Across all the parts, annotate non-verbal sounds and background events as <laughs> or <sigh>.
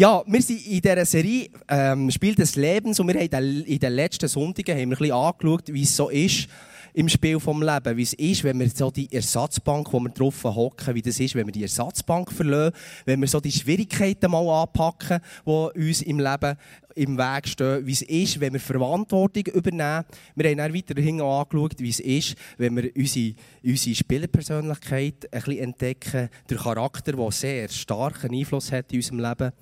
Ja, wir sind in dieser Serie ähm, Spiel des Lebens und wir haben in den letzten Sonntagen haben wir ein bisschen angeschaut, wie es so ist im Spiel vom Leben, wie es ist, wenn wir so die Ersatzbank, wo wir drauf hocken, wie das ist, wenn wir die Ersatzbank verlieren, wenn wir so die Schwierigkeiten mal anpacken, die uns im Leben im Weg stehen, wie es ist, wenn wir Verantwortung übernehmen. Wir haben dann weiterhin angeschaut, wie es ist, wenn wir unsere, unsere Spielerpersönlichkeit ein bisschen entdecken, der Charakter, der sehr starken Einfluss hat in unserem Leben.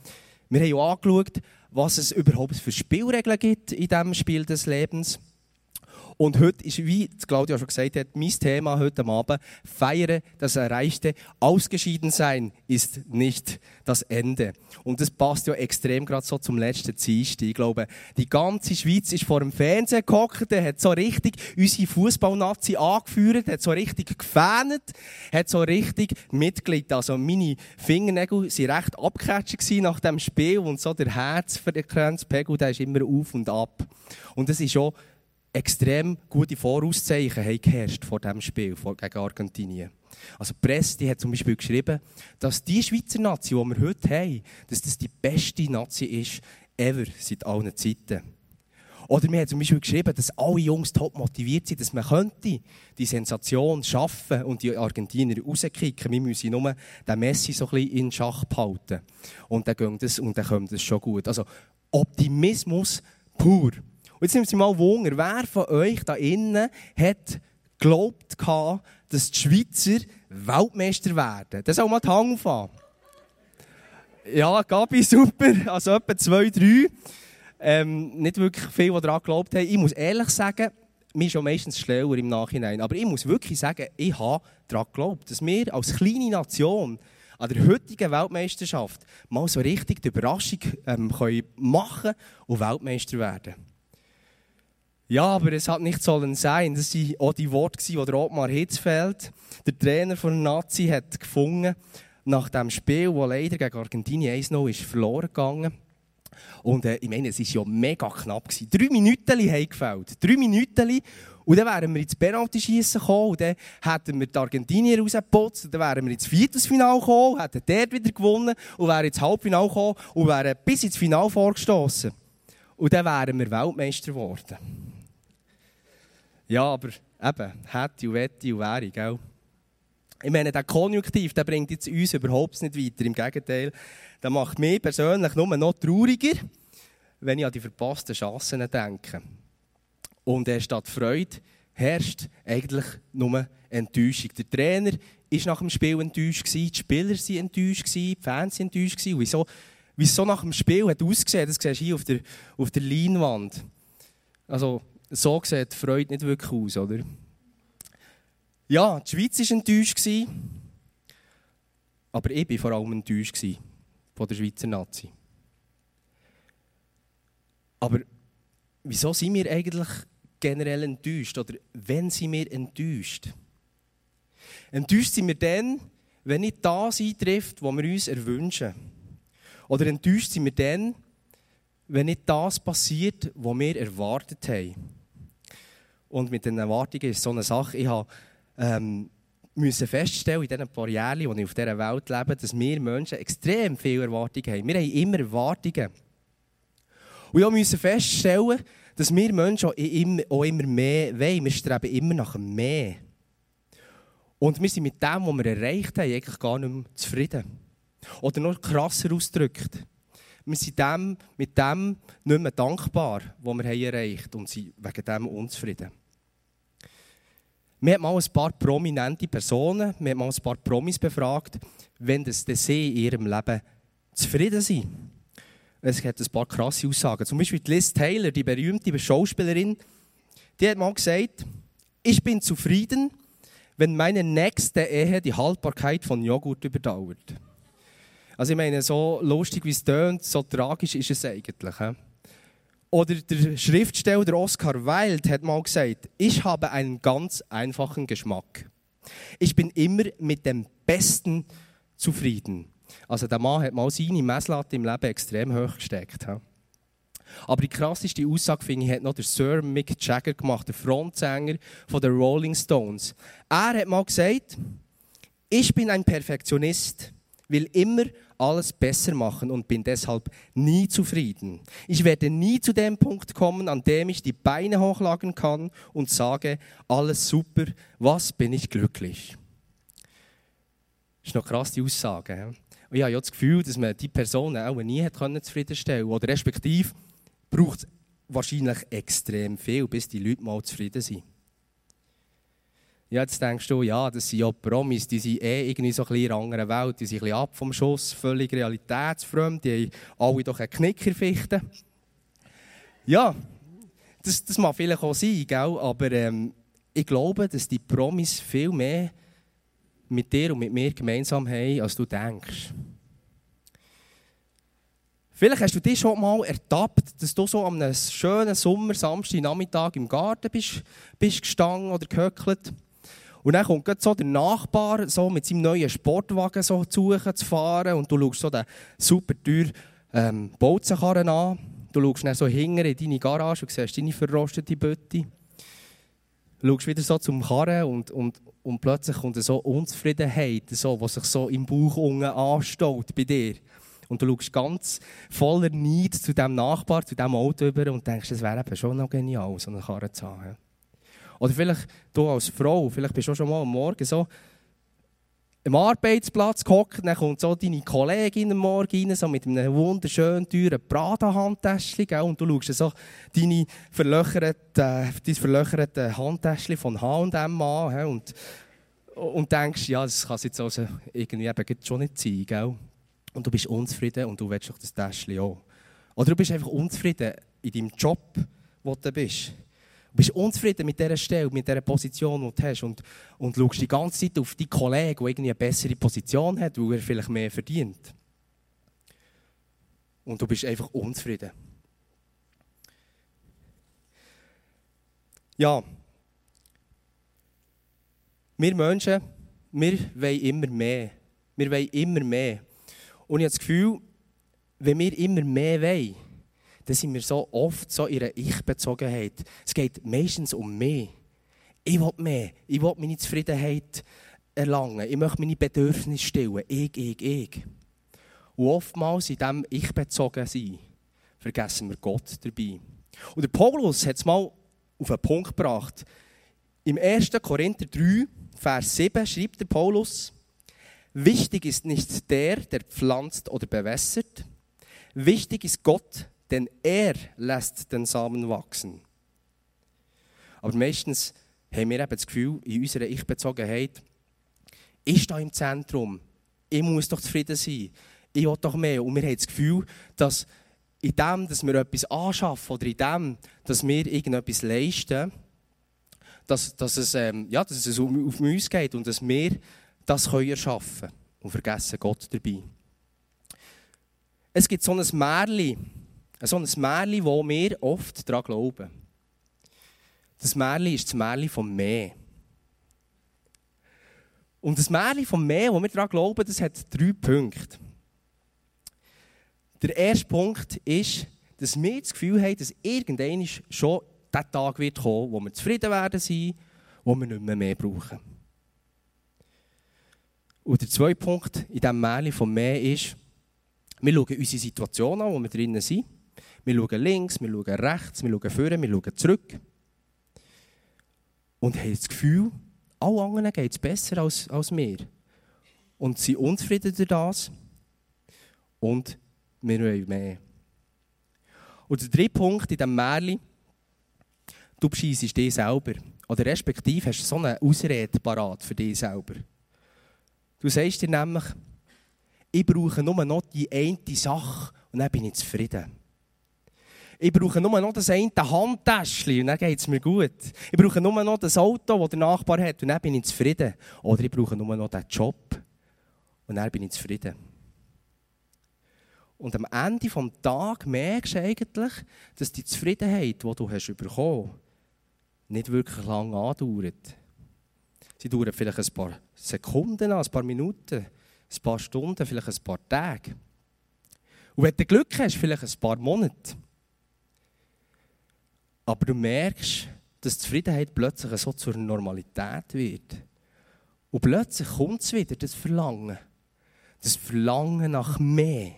Wir haben auch angeschaut, was es überhaupt für Spielregeln gibt in diesem Spiel des Lebens. Und heute ist, wie Claudia schon gesagt hat, mein Thema heute Abend, feiere das Erreichte. Ausgeschieden sein ist nicht das Ende. Und das passt ja extrem gerade so zum letzten Dienstag. Ich glaube, die ganze Schweiz ist vor dem Fernsehen gehockt, hat so richtig unsere Fußballnazi angeführt, hat so richtig gefähnet, hat so richtig mitgelegt. Also meine Fingernägel waren recht abgecatcht nach dem Spiel und so der Herzfrequenzpegel, der ist immer auf und ab. Und das ist schon extrem gute Vorauszeichen haben geherrscht vor diesem Spiel gegen Argentinien. Also die Presse die hat zum Beispiel geschrieben, dass die Schweizer Nazi, die wir heute haben, dass das die beste Nazi ist ever seit allen Zeiten. Oder wir haben zum Beispiel geschrieben, dass alle Jungs top motiviert sind, dass man könnte die Sensation schaffen und die Argentinier rauskicken. Wir müssen nur den Messi so ein bisschen in Schach behalten. Und dann, das, und dann kommt das schon gut. Also Optimismus pur. Und jetzt nimmt Sie mal Wunder, wer von euch da innen hat geglaubt, dass die Schweizer Weltmeister werden? Das soll mal die Hand aufhaben. Ja, Gabi, super. Also etwa zwei, drei. Ähm, nicht wirklich viel, die daran geglaubt haben. Ich muss ehrlich sagen, ist schon meistens schneller im Nachhinein. Aber ich muss wirklich sagen, ich habe daran geglaubt, dass wir als kleine Nation an der heutigen Weltmeisterschaft mal so richtig die Überraschung ähm, können machen und Weltmeister werden. Ja, aber es hat nicht sollen sein. Das waren auch die Worte, die der Ottmar Hitzfeld, der Trainer von Nazi, hat gefunden nach dem Spiel, das leider gegen Argentinien 1-0 ist verloren gegangen. Und äh, ich meine, es war ja mega knapp. Gewesen. Drei Minuten haben gefällt. Drei Minuten. Und dann wären wir ins Penalty-Schiessen gekommen. Und dann hätten wir die Argentinier rausgeputzt. Und dann wären wir ins Viertelfinale gekommen, hätten dort wieder gewonnen. Und wären ins Halbfinale gekommen und wären bis ins Finale vorgestoßen. Und dann wären wir Weltmeister geworden. Ja, aber eben, hätte und wette und wäre, gell? Ich meine, der Konjunktiv, der bringt jetzt uns überhaupt nicht weiter. Im Gegenteil, der macht mich persönlich nur noch trauriger, wenn ich an die verpassten Chancen denke. Und er statt Freude herrscht eigentlich nur Enttäuschung. Der Trainer war nach dem Spiel enttäuscht, die Spieler waren enttäuscht, die Fans waren enttäuscht. Wieso, wieso nach dem Spiel hat ausgesehen, das siehst du hier auf der, auf der Leinwand. Also, so sieht Freude nicht wirklich aus, oder? Ja, die Schweiz war enttäuscht, aber ich war vor allem enttäuscht von der Schweizer Nazi. Aber wieso sind wir eigentlich generell enttäuscht? Oder wenn sind wir enttäuscht? Enttäuscht sind wir dann, wenn nicht das eintrifft, was wir uns erwünschen. Oder enttäuscht sind wir dann, wenn nicht das passiert, was wir erwartet haben. Und mit den Erwartungen ist so eine Sache, ich habe ähm, müssen feststellen in diesen paar Jahren, die ich auf dieser Welt lebe, dass wir Menschen extrem viele Erwartungen haben. Wir haben immer Erwartungen. Und ich musste feststellen, dass wir Menschen auch immer mehr wollen. Wir streben immer nach mehr. Und wir sind mit dem, was wir erreicht haben, eigentlich gar nicht mehr zufrieden. Oder noch krasser ausgedrückt. Wir sind dem, mit dem nicht mehr dankbar, was wir haben erreicht haben und sind wegen dem unzufrieden. Wir haben mal ein paar prominente Personen, wir haben mal ein paar Promis befragt, wenn das sie in ihrem Leben zufrieden sind. Es gibt ein paar krasse Aussagen. Zum Beispiel Liz Taylor, die berühmte Schauspielerin, die hat mal gesagt, ich bin zufrieden, wenn meine nächste Ehe die Haltbarkeit von Joghurt überdauert. Also ich meine, so lustig wie es tönt, so tragisch ist es eigentlich. He? Oder der Schriftsteller Oscar Wilde hat mal gesagt, ich habe einen ganz einfachen Geschmack. Ich bin immer mit dem Besten zufrieden. Also der Mann hat mal seine Messlatte im Leben extrem hoch gesteckt. Aber die krasseste Aussage, finde ich, hat noch der Sir Mick Jagger gemacht, der Frontsänger von den Rolling Stones. Er hat mal gesagt, ich bin ein Perfektionist. Will immer alles besser machen und bin deshalb nie zufrieden. Ich werde nie zu dem Punkt kommen, an dem ich die Beine hochlagen kann und sage, alles super, was bin ich glücklich. Das ist noch krass, die Aussage. Ich habe ja das Gefühl, dass man die Person auch nie zufriedenstellen konnte. Oder respektive braucht es wahrscheinlich extrem viel, bis die Leute mal zufrieden sind. Ja, jetzt denkst du, ja, das sind ja Promis, die sind eh irgendwie so ein bisschen in einer anderen Welt, die sind ein bisschen ab vom Schuss, völlig realitätsfremd, die haben alle doch einen Knickerfichten. Ja, das, das mag vielleicht auch sein, gell? aber ähm, ich glaube, dass die Promis viel mehr mit dir und mit mir gemeinsam haben, als du denkst. Vielleicht hast du dich schon mal ertappt, dass du so an einem schönen Sommer, Samstag, Nachmittag im Garten bist, bist gestanden oder gehöckelt. Und dann kommt so der Nachbar so mit seinem neuen Sportwagen so zu fahren und du schaust so den super teuren ähm, Bolzenkarren an. Du schaust dann so hinten in deine Garage und siehst deine verrostete Bütte. Du schaust wieder so zum Karren und, und, und plötzlich kommt so Unzufriedenheit, so, was sich so im Bauch unten anstaut bei dir. Und du schaust ganz voller Neid zu diesem Nachbar, zu diesem Auto über und denkst, es wäre eben schon noch genial, so eine Karre zu haben. Oder vielleicht du als Frau, vielleicht bist du schon mal am Morgen so am Arbeitsplatz gehockt, dann kommt so deine Kollegin am Morgen rein, so mit einem wunderschönen, teuren Prada-Handtäschchen, und du schaust so deine verlöcherte, dein verlöcherte Handtäschchen von H&M an und, und denkst, ja, das kann jetzt also irgendwie eben schon nicht sein, gell? Und du bist unzufrieden und du willst doch das Täschchen auch. Oder du bist einfach unzufrieden in deinem Job, wo du bist. Bist unzufrieden mit dieser Stelle, mit dieser Position, die du hast und, und schaust die ganze Zeit auf deinen Kollegen, der irgendwie eine bessere Position hat, weil er vielleicht mehr verdient. Und du bist einfach unzufrieden. Ja, wir Menschen, wir wollen immer mehr. Wir wollen immer mehr. Und ich habe das Gefühl, wenn wir immer mehr wollen, dann sind wir so oft so in einer Ich-Bezogenheit. Es geht meistens um mich. Ich will mehr. Ich will meine Zufriedenheit erlangen. Ich möchte meine Bedürfnisse stillen. Ich, ich, ich. Und oftmals in diesem Ich bezogen sein, vergessen wir Gott dabei. Und der Paulus hat es mal auf einen Punkt gebracht. Im 1. Korinther 3, Vers 7 schreibt der Paulus, Wichtig ist nicht der, der pflanzt oder bewässert. Wichtig ist Gott, denn er lässt den Samen wachsen. Aber meistens haben wir eben das Gefühl, in unserer Ich-Bezogenheit, ich stehe im Zentrum, ich muss doch zufrieden sein, ich will doch mehr. Und wir haben das Gefühl, dass in dem, dass wir etwas anschaffen oder in dem, dass wir irgendetwas leisten, dass, dass, es, ähm, ja, dass es auf uns geht und dass wir das können erschaffen und vergessen Gott dabei. Es gibt so ein Märchen, so ein Märchen, wo wir oft daran glauben. Das Märchen ist das Märchen vom Meer. Und das Märchen vom Meer, wo wir daran glauben, das hat drei Punkte. Der erste Punkt ist, dass wir das Gefühl haben, dass irgendwann schon der Tag wird kommen, wo wir zufrieden werden sein, wo wir nicht mehr mehr brauchen. Und der zweite Punkt in diesem Märchen vom Meer ist, wir schauen unsere Situation an, wo wir drinnen sind. Wir schauen links, wir schauen rechts, wir schauen vorne, wir schauen zurück. Und haben das Gefühl, allen anderen geht es besser als, als mir. Und sind unzufrieden durch das. Und wir wollen mehr. Und der dritte Punkt in diesem Märchen, du bescheissest dich selber. Oder respektive hast du so eine Ausrede parat für dich selber. Du sagst dir nämlich, ich brauche nur noch die eine Sache und dann bin ich zufrieden. Ich brauche nur noch das eine Handtäschchen und dann geht es mir gut. Ich brauche nur noch das Auto, das der Nachbar hat und dann bin ich zufrieden. Oder ich brauche nur noch diesen Job und dann bin ich zufrieden. Und am Ende des Tages merkst du eigentlich, dass die Zufriedenheit, die du hast bekommen hast, nicht wirklich lange andauert. Sie dauert vielleicht ein paar Sekunden an, ein paar Minuten, ein paar Stunden, vielleicht ein paar Tage. Und wenn du Glück hast, vielleicht ein paar Monate. Aber du merkst, dass Zufriedenheit plötzlich so zur Normalität wird. Und plötzlich kommt es wieder, das Verlangen. Das Verlangen nach mehr.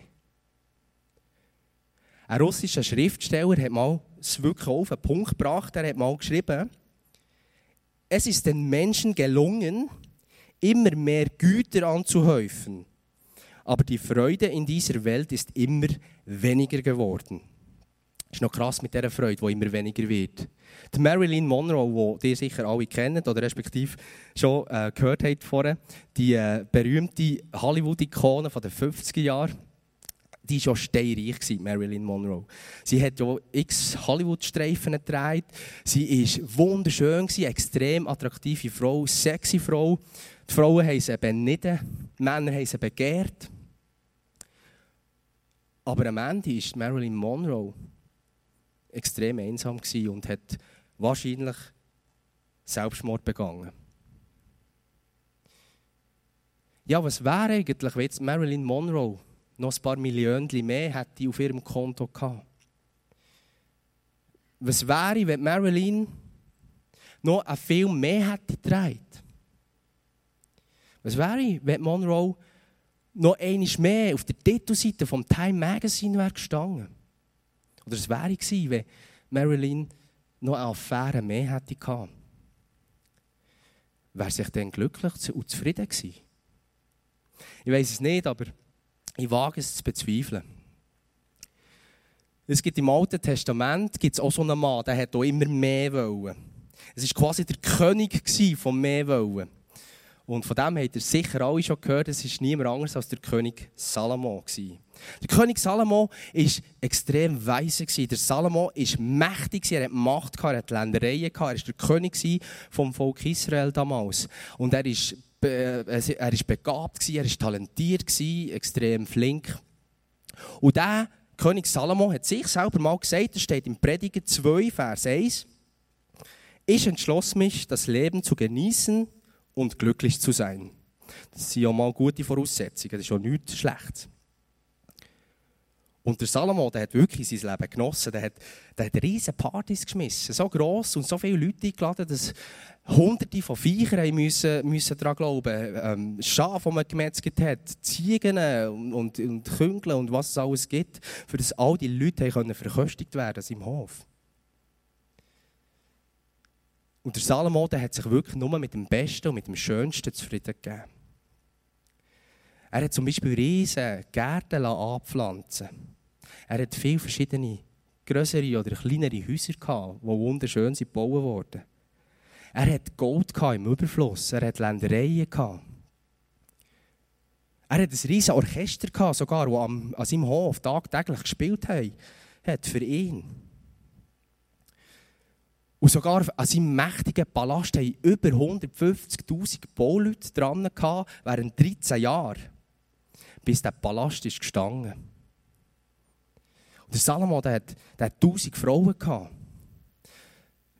Ein russischer Schriftsteller hat mal es wirklich auf den Punkt gebracht. Er hat mal geschrieben, es ist den Menschen gelungen, immer mehr Güter anzuhäufen. Aber die Freude in dieser Welt ist immer weniger geworden. Ist noch krass mit dieser Freude, die immer weniger wird. Die Marilyn Monroe, die ihr sicher alle kennt oder respektive schon äh, gehört habt vorher, die äh, berühmte Hollywood-Ikone der 50er Jahre, die war schon steinreich, Marilyn Monroe. Sie hat ja x Hollywood-Streifen gedreht. Sie war wunderschön, extrem attraktive Frau, sexy Frau. Die Frauen haben sie benitten, die Männer haben sie begehrt. Aber am Ende ist Marilyn Monroe extrem einsam und hat wahrscheinlich Selbstmord begangen. Ja, was wäre eigentlich, wenn jetzt Marilyn Monroe noch ein paar Millionen mehr hätte auf ihrem Konto gehabt? Was wäre, wenn Marilyn noch ein Film mehr hätte gedreht? Was wäre, wenn Monroe noch einmal mehr auf der Titelseite vom Time Magazine wäre gestanden? Oder es wäre gewesen, wenn Marilyn noch eine Affäre mehr hätte gehabt. Wäre sich dann glücklich und zufrieden gewesen? Ich weiß es nicht, aber ich wage es zu bezweifeln. Es gibt im Alten Testament gibt's auch so einen Mann, der hat auch immer mehr wollen. Es war quasi der König von mehr wollen. Und von dem habt ihr sicher alle schon gehört, es war niemand anderes als der König Salomo. Der König Salomo war extrem weise. Der Salomo war mächtig, er hatte Macht, er hatte Ländereien, er war der König vom Volk Israel damals. Und er ist, er ist begabt, er ist talentiert, extrem flink. Und der König Salomo hat sich selber mal gesagt, das steht im Prediger 2, Vers 1, ich entschloss mich, das Leben zu genießen und glücklich zu sein. Das sind ja mal gute Voraussetzungen, das ist ja nichts Schlechtes. Und der Salomo, der hat wirklich sein Leben genossen. Der hat, der hat riesige Partys geschmissen. So gross und so viele Leute eingeladen, dass Hunderte von Viechern müssen, müssen daran glauben. Ähm, Schafe, die man gemetzelt hat, Ziegen und, und, und Küngle und was es alles gibt, für das all die Leute können verköstigt werden im Hof. Und der Salomo der hat sich wirklich nur mit dem Besten und mit dem Schönsten zufrieden gegeben. Er hat zum Beispiel riesige Gärten anpflanzen Er hat viele verschiedene größere oder kleinere Häuser gehabt, die wunderschön gebaut wurden. Er hat Gold im Überfluss, er hat Ländereien gehabt. Er hat ein riesiges Orchester gehabt, sogar, das an seinem Hof tagtäglich gespielt hat für ihn. Und sogar an seinem mächtigen Palast haben über 150.000 Bauleute dran gehabt, während 13 Jahren, bis der Palast ist gestanden. Und der Salomo, der hat, der hat 1000 Frauen gehabt.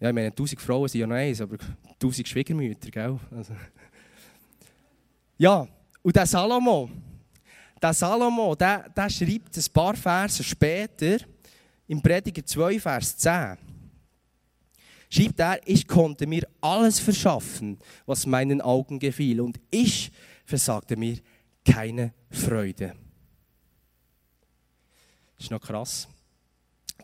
Ja, ich meine, 1000 Frauen sind ja noch eins, aber 1000 Schwiegermütter, gell? Also. Ja, und der Salomo, der Salomo, der, der schreibt ein paar Verse später, im Prediger 2, Vers 10 schreibt er, ich konnte mir alles verschaffen, was meinen Augen gefiel, und ich versagte mir keine Freude. Das ist noch krass.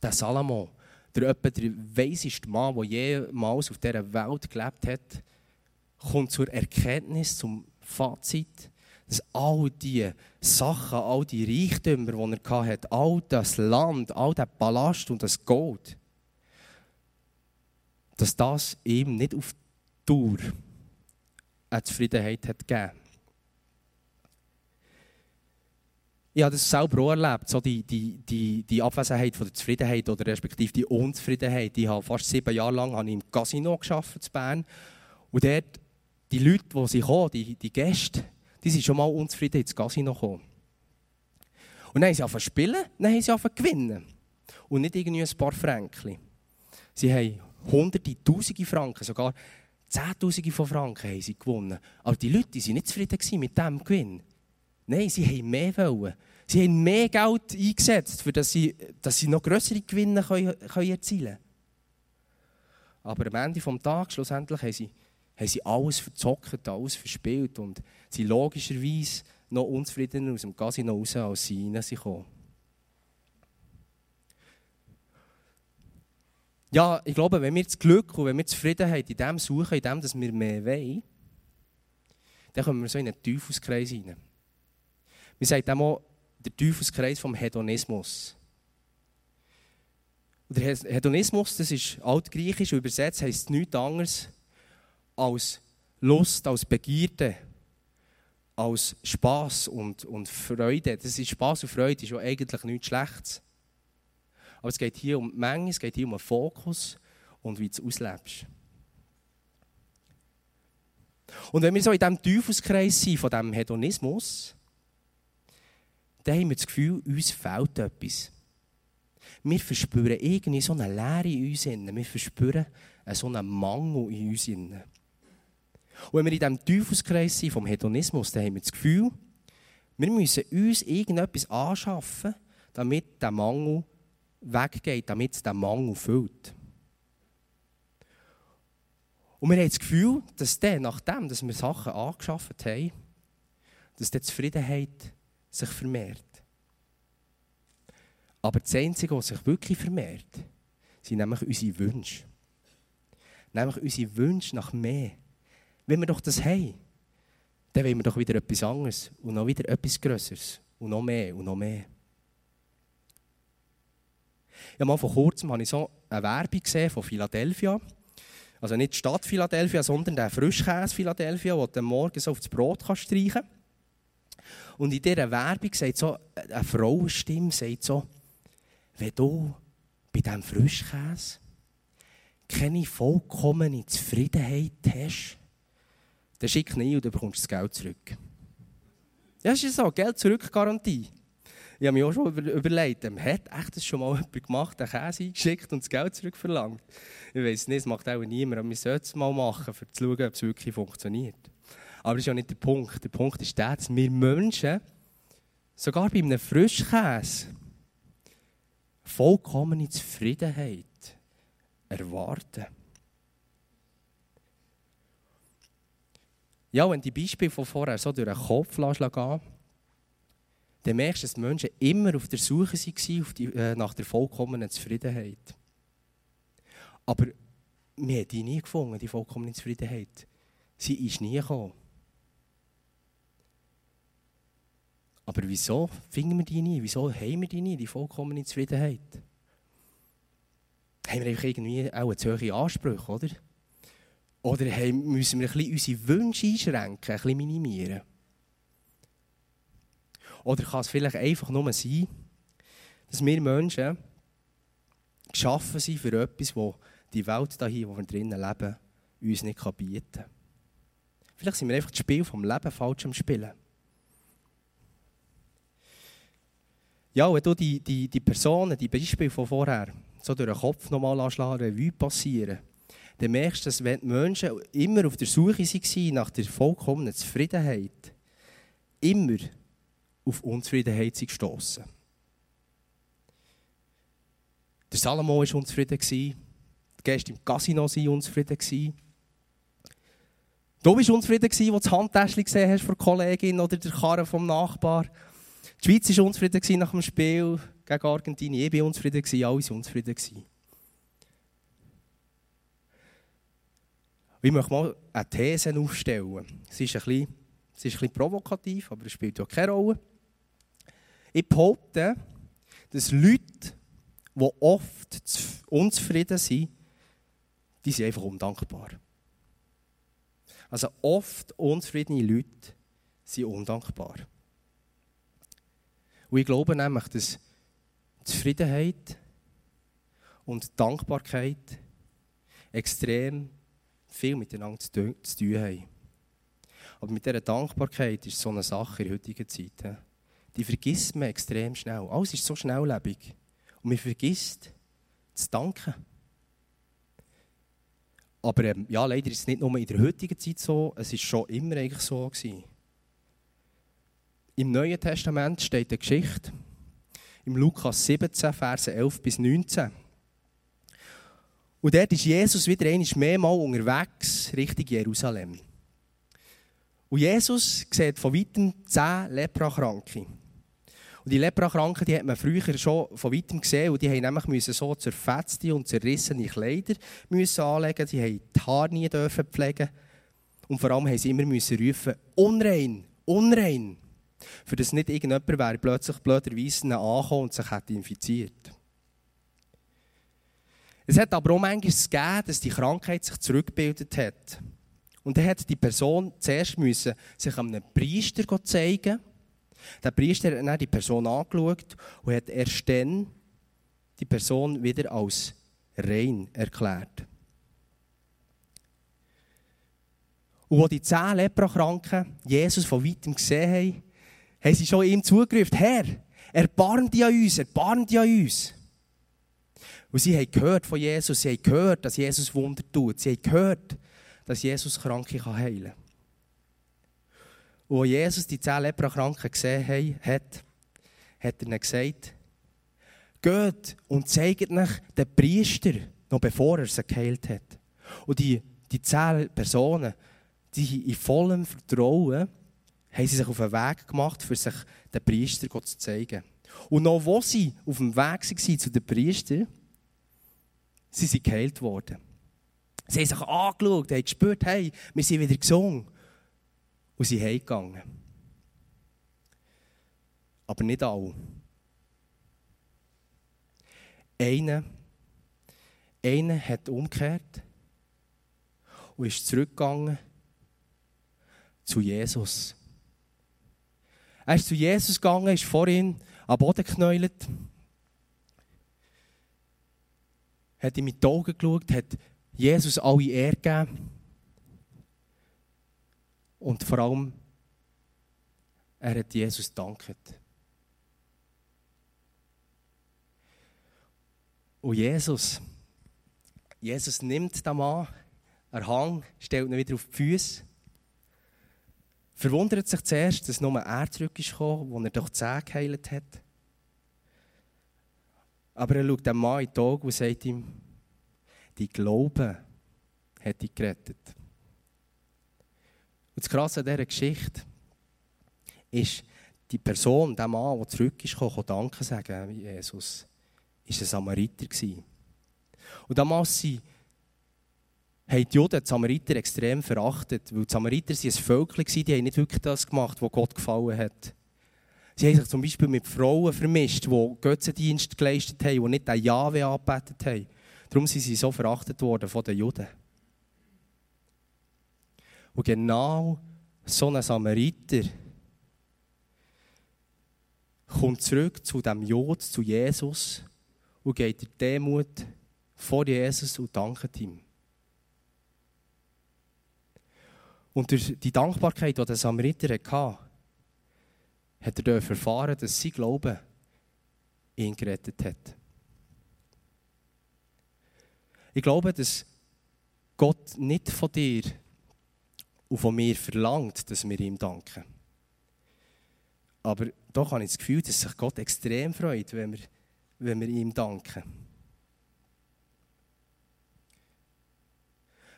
Der Salomo, der etwa der weiseste Mann, der jemals auf dieser Welt gelebt hat, kommt zur Erkenntnis, zum Fazit, dass all die Sachen, all die Reichtümer, die er hatte, all das Land, all der Palast und das Gold, dass das ihm nicht auf Dauer eine Zufriedenheit hat gegeben Ich habe das selber auch erlebt, so die, die, die, die Abwesenheit von der Zufriedenheit oder respektive die Unzufriedenheit. Ich habe fast sieben Jahre lang im Casino gearbeitet in Bern. Und dort, die Leute, die sie kommen, die, die Gäste, die sind schon mal unzufrieden ins Casino gekommen. Und dann haben sie angefangen spielen, dann haben sie angefangen gewinnen. Und nicht irgendwie ein paar Fränkchen. Sie haben hunderte, tausende Franken, sogar zehntausende von Franken haben sie gewonnen. Aber die Leute waren nicht zufrieden mit diesem Gewinn. Nein, sie haben mehr wollen. Sie haben mehr Geld eingesetzt, für dass sie, dass sie noch größere Gewinne können, können erzielen können. Aber am Ende des Tages, schlussendlich, haben sie, haben sie alles verzockt, alles verspielt und sie logischerweise noch unzufriedener aus dem Casino raus, als sie rein sind gekommen. Ja, ich glaube, wenn wir das Glück und wenn wir Zufriedenheit in dem suchen, in dem, dass wir mehr wollen, dann kommen wir so in einen Teufelskreis rein. Wir sagen auch der Teufelskreis vom Hedonismus. Der Hedonismus, das ist altgriechisch übersetzt, heisst nichts anderes als Lust, als Begierde, als Spaß und, und Freude. Das ist Spaß und Freude, ist ja eigentlich nichts Schlechtes. Aber es geht hier um die Menge, es geht hier um den Fokus und wie du es auslebst. Und wenn wir so in diesem Teufelskreis sind, von diesem Hedonismus, dann haben wir das Gefühl, uns fehlt etwas. Wir verspüren irgendwie so eine Leere in uns. Wir verspüren so einen Mangel in uns. Und wenn wir in diesem Teufelskreis sind vom Hedonismus, dann haben wir das Gefühl, wir müssen uns irgendetwas anschaffen, damit der Mangel weggeht, damit es den Mangel füllt. Und wir haben das Gefühl, dass dann, nachdem dass wir Sachen angeschafft haben, dass die Zufriedenheit sich vermehrt. Aber das Einzige, was sich wirklich vermehrt, sind nämlich unsere Wünsche. Nämlich unsere Wünsche nach mehr. Wenn wir doch das haben, dann wollen wir doch wieder etwas anderes und noch wieder etwas Größeres und noch mehr und noch mehr. Ja, mal vor kurzem habe ich so eine Werbung gesehen von Philadelphia. Also nicht die Stadt Philadelphia, sondern der Frischkäse Philadelphia, den du morgen so aufs Brot kannst streichen kannst. Und in dieser Werbung sagt so, eine Frauenstimme sagt so, wenn du bei diesem Frischkäse keine vollkommene Zufriedenheit hast, dann schick ihn und du bekommst das Geld zurück. Das ist so, Geld zurück Garantie. Ich habe mir auch schon überlegt, hat echt das schon mal <laughs> jemand gemacht, den Käse eingeschickt und das Geld zurückverlangt? Ich weiß nicht, das macht auch niemand, aber wir sollten es mal machen, um zu schauen, ob es wirklich funktioniert. Aber das ist ja nicht der Punkt. Der Punkt ist der, dass wir Menschen, sogar bei einem Frischkäse, vollkommene Zufriedenheit erwarten. Ja, wenn die Beispiele von vorher so durch den Kopf gehen, dann merkst du, dass Menschen immer auf der Suche waren auf die, äh, nach der vollkommenen Zufriedenheit. Aber wir haben die nie gefunden, die vollkommene Zufriedenheit. Sie ist nie gekommen. Aber wieso finden wir die nie? Wieso haben wir die nie, die vollkommene Zufriedenheit? Haben wir irgendwie auch zu hohe Ansprüche, oder? Oder müssen wir ein bisschen unsere Wünsche einschränken, ein bisschen minimieren? Oder kann es vielleicht einfach nur sein, dass wir Menschen geschaffen sind für etwas, das die Welt hier, wo wir drinnen leben, uns nicht bieten kann. Vielleicht sind wir einfach das Spiel vom Leben falsch am Spielen. Ja, wenn du die, die, die Personen, die Beispiele von vorher, so durch den Kopf nochmal anschlagen, Revue passieren, dann merkst du, dass wenn die Menschen immer auf der Suche waren nach der vollkommenen Zufriedenheit, immer auf Unzufriedenheit sind gestossen. Der Salomo war unzufrieden, die Gäste im Casino waren unzufrieden. Du bist unzufrieden, als du das Handtäschchen gesehen hast von der Kollegin oder der Karre vom Nachbar. Die Schweiz war unzufrieden nach dem Spiel gegen Argentinien. Ich war unzufrieden, alle waren unzufrieden. Ich möchte mal eine These aufstellen. Es ist ein bisschen, es ist ein bisschen provokativ, aber es spielt ja keine Rolle. Ich behaupte, dass Leute, die oft unzufrieden sind, die sind einfach undankbar. Also oft unzufriedene Leute sind undankbar. Und ich glaube nämlich, dass Zufriedenheit und Dankbarkeit extrem viel miteinander zu tun haben. Aber mit dieser Dankbarkeit ist so eine Sache in der heutigen Zeit. Die vergisst man extrem schnell. Alles ist so schnelllebig. Und man vergisst zu danken. Aber ähm, ja, leider ist es nicht nur in der heutigen Zeit so, es ist schon immer eigentlich so gewesen. Im Neuen Testament steht eine Geschichte, im Lukas 17, Verse 11 bis 19. Und dort ist Jesus wieder einmal mehrmals unterwegs Richtung Jerusalem. Und Jesus sieht von weitem zehn Leprakranke. Und die Leprakranken, die hat man früher schon von weitem gesehen und die haben nämlich müssen so zerfetzte und zerrissene Kleider müssen anlegen. Die haben die Haare nie dürfen pflegen. Und vor allem haben sie immer müssen rufen, unrein, unrein. Für das nicht irgendjemand wäre plötzlich blöderweise angekommen und sich hätte infiziert. Es hat aber auch manchmal gegeben, dass die Krankheit sich zurückgebildet hat. Und dann hat die Person zuerst müssen sich einem Priester zeigen der Priester hat dann die Person angeschaut und hat erst dann die Person wieder als rein erklärt. Und als die zehn Leprakranken Jesus von weitem gesehen haben, haben sie schon ihm zugerufen, Herr, erbarm dich an uns, erbarm dich an uns. Und sie haben gehört von Jesus, sie haben gehört, dass Jesus Wunder tut, sie haben gehört, dass Jesus Kranke heilen kann. Und als Jesus die zehn Leprakranken gesehen hat, hat er ihnen gesagt, geht und zeigt euch den Priester, noch bevor er sie geheilt hat. Und die, die zehn Personen, die in vollem Vertrauen, haben sie sich auf den Weg gemacht, für sich den Priester zu zeigen. Und noch wo sie auf dem Weg waren zu den Priester, sie sind geheilt worden. Sie haben sich angeschaut, haben gespürt, hey, wir sind wieder gesungen und sind heimgegangen. Aber nicht alle. Einer, einer hat umgekehrt und ist zurückgegangen zu Jesus. Er ist zu Jesus gegangen, ist vor ihm am Boden geknäult, hat ihm in die Augen geschaut, hat Jesus alle Ehre gegeben und vor allem, er hat Jesus danket. Und Jesus, Jesus nimmt den Mann, er Hang, stellt ihn wieder auf die Füße, verwundert sich zuerst, dass nur er zurück ist wo er doch Zähne geheilt hat. Aber er schaut dem Mann in die Augen und sagt ihm, die Glaube hat dich gerettet. Und das Krasse an dieser Geschichte ist, die Person, der Mann, der zurück ist, kann Danke sagen, Jesus, war ein Samariter. Und damals haben die Juden die Samariter extrem verachtet, weil die Samariter waren ein Völkchen, die haben nicht wirklich das gemacht, was Gott gefallen hat. Sie haben sich zum Beispiel mit Frauen vermischt, die Götzendienst geleistet haben, die nicht den Jahwe angebetet haben. Darum sind sie so verachtet worden von den Juden. Und genau so ein Samariter kommt zurück zu dem Jod, zu Jesus und geht der Demut vor Jesus und dankt ihm. Und durch die Dankbarkeit, die der Samariter hatte, hat er erfahren, dass sein Glaube ihn gerettet hat. Ich glaube, dass Gott nicht von dir und von mir verlangt, dass wir ihm danken. Aber doch habe ich das Gefühl, dass sich Gott extrem freut, wenn wir, wenn wir ihm danken.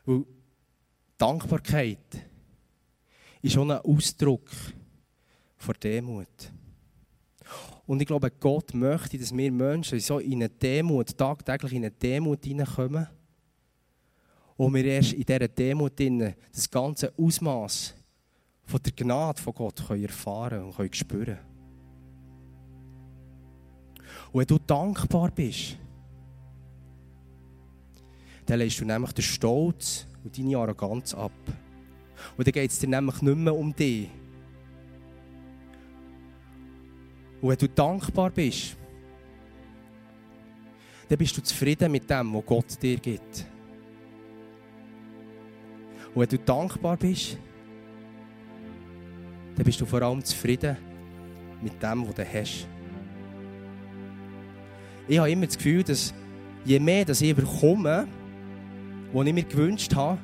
Weil Dankbarkeit ist schon ein Ausdruck von Demut. Und ich glaube, Gott möchte, dass wir Menschen so in eine Demut, tagtäglich in eine Demut hineinkommen wo wir erst in dieser Demut das ganze Ausmaß von der Gnade von Gott können erfahren und können spüren Und wenn du dankbar bist, dann lässt du nämlich den Stolz und deine Arroganz ab. Und dann geht es dir nämlich nicht mehr um dich. Und wenn du dankbar bist, dann bist du zufrieden mit dem, was Gott dir gibt. Und wenn du dankbar bist, dann bist du vor allem zufrieden mit dem, was du hast. Ich habe immer das Gefühl, dass je mehr dass ich bekomme, was ich mir gewünscht habe,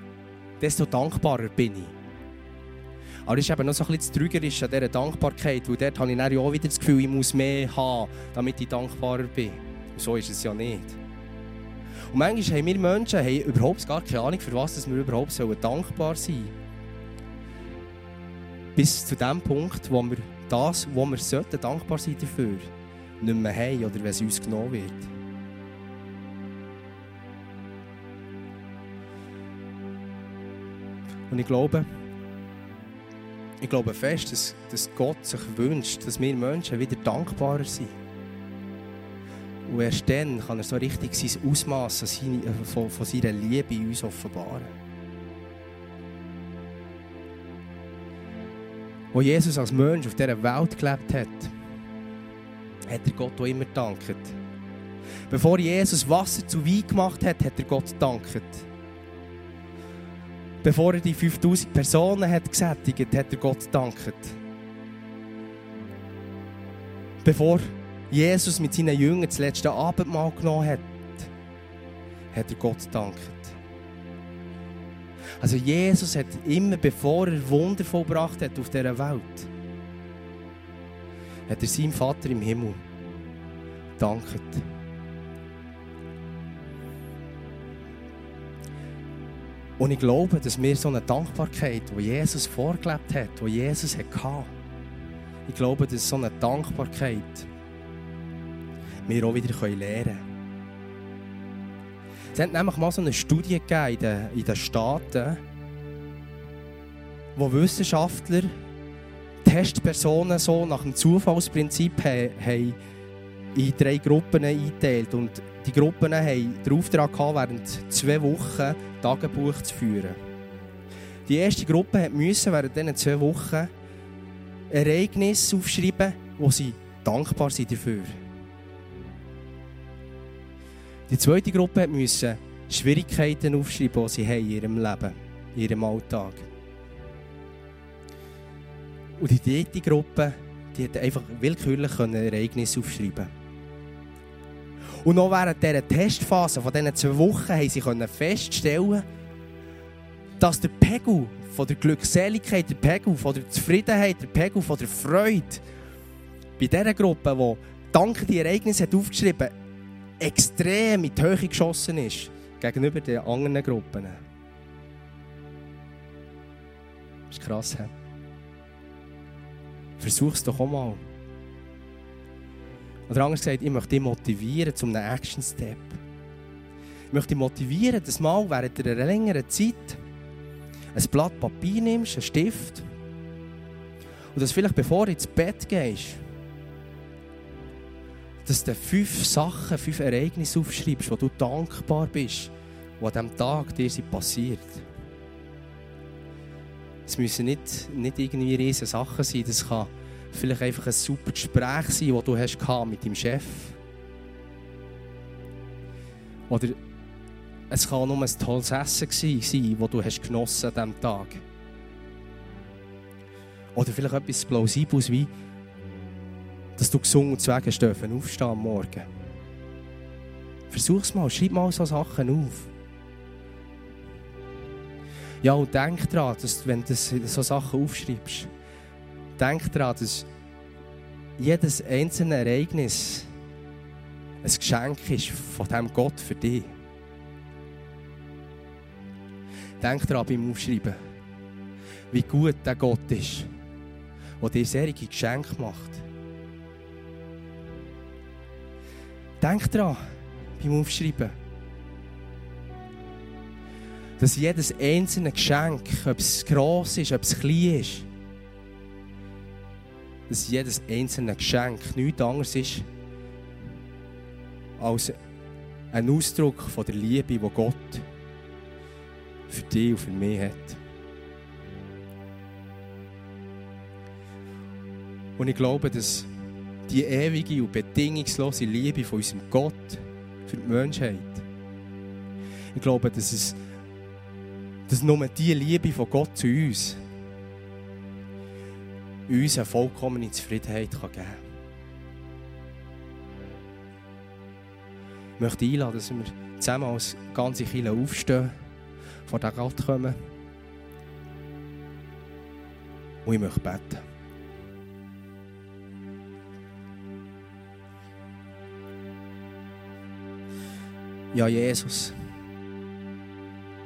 desto dankbarer bin ich. Aber es ist eben noch so ein bisschen trügerisch an dieser Dankbarkeit, weil dort habe ich dann auch wieder das Gefühl, ich muss mehr haben, damit ich dankbarer bin. Und so ist es ja nicht. Und manchmal haben wir Menschen haben überhaupt gar keine Ahnung, für was wir überhaupt dankbar sein sollen. bis zu dem Punkt, wo wir das, wo wir sollten, dankbar sein dafür, nicht mehr haben oder wenn es uns genommen wird. Und ich glaube, ich glaube fest, dass, dass Gott sich wünscht, dass wir Menschen wieder dankbarer sind. Und erst dann kann er so richtig sein Ausmaß von, von seiner Liebe uns offenbaren. Wo Jesus als Mensch auf dieser Welt gelebt hat, hat er Gott auch immer gedankt. Bevor Jesus Wasser zu Wein gemacht hat, hat er Gott gedankt. Bevor er die 5000 Personen hat gesättigt, hat er Gott gedankt. Bevor Jesus mit seinen Jüngern das letzte Abendmahl genommen hat, hat er Gott gedankt. Also Jesus hat immer, bevor er Wunder vollbracht hat auf dieser Welt, hat er seinem Vater im Himmel gedankt. Und ich glaube, dass wir so eine Dankbarkeit, die Jesus vorgelebt hat, die Jesus hatte, ich glaube, dass so eine Dankbarkeit wir auch wieder lernen können. Es hat nämlich mal so eine Studie in den, in den Staaten, wo Wissenschaftler Testpersonen so nach dem Zufallsprinzip haben in drei Gruppen eingeteilt. Und die Gruppen haben den Auftrag gehabt, während zwei Wochen Tagebuch zu führen. Die erste Gruppe musste während diesen zwei Wochen Ereignisse aufschreiben, wo sie dankbar sind dafür. Die zweite Gruppe musste Schwierigkeiten aufschreiben, die sie haben in ihrem Leben, in ihrem Alltag. Und die dritte Gruppe, die hat einfach willkürlich Ereignisse aufschreiben Und noch während dieser Testphase von diesen zwei Wochen haben sie feststellen dass der Pegel von der Glückseligkeit, der Pegel von der Zufriedenheit, der Pegel von der Freude bei dieser Gruppe, die dank die Ereignisse hat aufgeschrieben hat, extrem in die Höhe geschossen ist gegenüber den anderen Gruppen. Das ist krass, he? Versuch es doch auch mal. Oder anders gesagt, ich möchte dich motivieren zu einem Action-Step. Ich möchte dich motivieren, dass mal während einer längeren Zeit ein Blatt Papier nimmst, einen Stift und dass vielleicht bevor du ins Bett gehst, dass du fünf Sachen, fünf Ereignisse aufschreibst, wo du dankbar bist, die an diesem Tag dir sind passiert. Es müssen nicht, nicht irgendwie riesige Sachen sein. Das kann vielleicht einfach ein super Gespräch sein, das du hast mit deinem Chef. Oder es kann nur ein tolles Essen sein, das du hast genossen an diesem Tag. Oder vielleicht etwas Plausibles wie dass du gesungen zu wegen dürfen aufstehen am Morgen. Versuch's mal, schreib mal so Sachen auf. Ja, und denk daran, dass wenn du so Sachen aufschreibst, denk daran, dass jedes einzelne Ereignis ein Geschenk ist von diesem Gott für dich. Denk daran beim Aufschreiben, wie gut der Gott ist, der dir solche Geschenke macht. Denk daran, beim Aufschreiben, dass jedes einzelne Geschenk, ob es gross ist, ob es klein ist, dass jedes einzelne Geschenk nichts anderes ist als ein Ausdruck von der Liebe, die Gott für dich und für mich hat. Und ich glaube, dass die ewige und bedingungslose Liebe von unserem Gott für die Menschheit. Ich glaube, dass es dass nur die Liebe von Gott zu uns uns eine vollkommene Zufriedenheit geben kann. Ich möchte einladen, dass wir zusammen als ganze Kirche aufstehen, vor den Gott kommen und ich möchte beten. Ja, Jesus.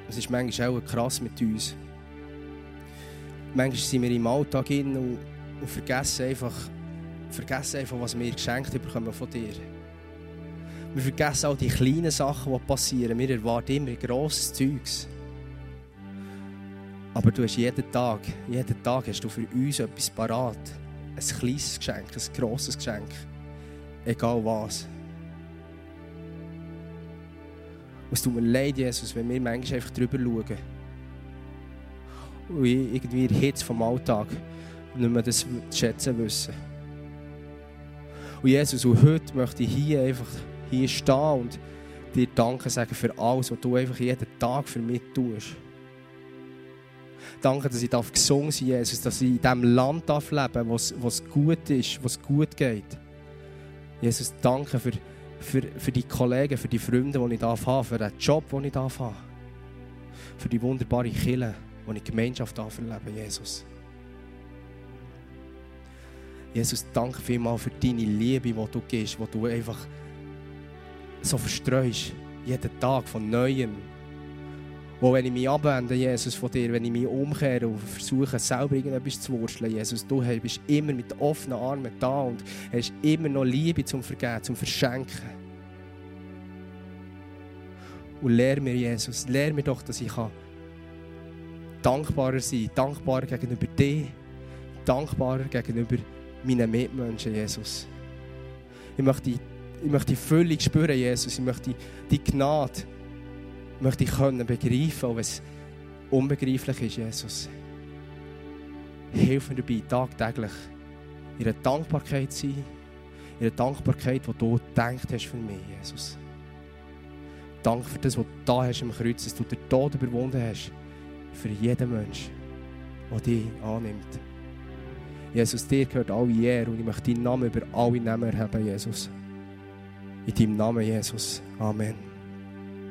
Es ist manchmal auch krass mit uns. Manchmal sind wir im Alltag hin und, und vergessen, einfach, vergessen einfach, was wir geschenkt bekommen von dir. Wir vergessen auch die kleinen Sachen, die passieren. Wir erwarten immer grosses Zeugs. Aber du hast jeden Tag, jeden Tag hast du für uns etwas parat. Ein kleines Geschenk, ein grosses Geschenk. Egal was. Es tut mir leid, Jesus, wenn wir manchmal einfach drüber schauen. Und irgendwie in der Hitze vom Alltag nicht mehr das schätzen wissen. Und Jesus, und heute möchte ich hier einfach hier stehen und dir Danke sagen für alles, was du einfach jeden Tag für mich tust. Danke, dass ich darf gesungen sein Jesus, dass ich in diesem Land darf leben darf, wo es gut ist, wo es gut geht. Jesus, danke für, für, für die Kollegen, für die Freunde, die ich darf haben, für den Job, den ich darf haben. Für die wunderbare Kirche, die ich Gemeinschaft darf erleben, Jesus. Jesus, danke vielmals für deine Liebe, die du gibst, die du einfach so verstreust, jeden Tag von Neuem. Wo wenn ich mich abwende, Jesus, von dir, wenn ich mich umkehre und versuche, selber irgendetwas zu wurschteln, Jesus, du bist immer mit offenen Armen da und hast immer noch Liebe zum Vergeben, zum Verschenken. Und lehr mir, Jesus, lehr mir doch, dass ich dankbarer sein kann, dankbarer gegenüber dir, dankbarer gegenüber meinen Mitmenschen, Jesus. Ich möchte, ich möchte die Fülle spüren, Jesus. Ich möchte die Gnade möchte ich können begreifen, auch wenn es unbegreiflich ist, Jesus. Hilf mir dabei, tagtäglich in der Dankbarkeit zu sein, in der Dankbarkeit, die du gedacht hast für mich, Jesus. Danke für das, was du da hast im Kreuz, dass du den Tod überwunden hast, für jeden Menschen, der dich annimmt. Jesus, dir gehört alle Ehre und ich möchte deinen Namen über alle Namen erheben, Jesus. In deinem Namen, Jesus. Amen.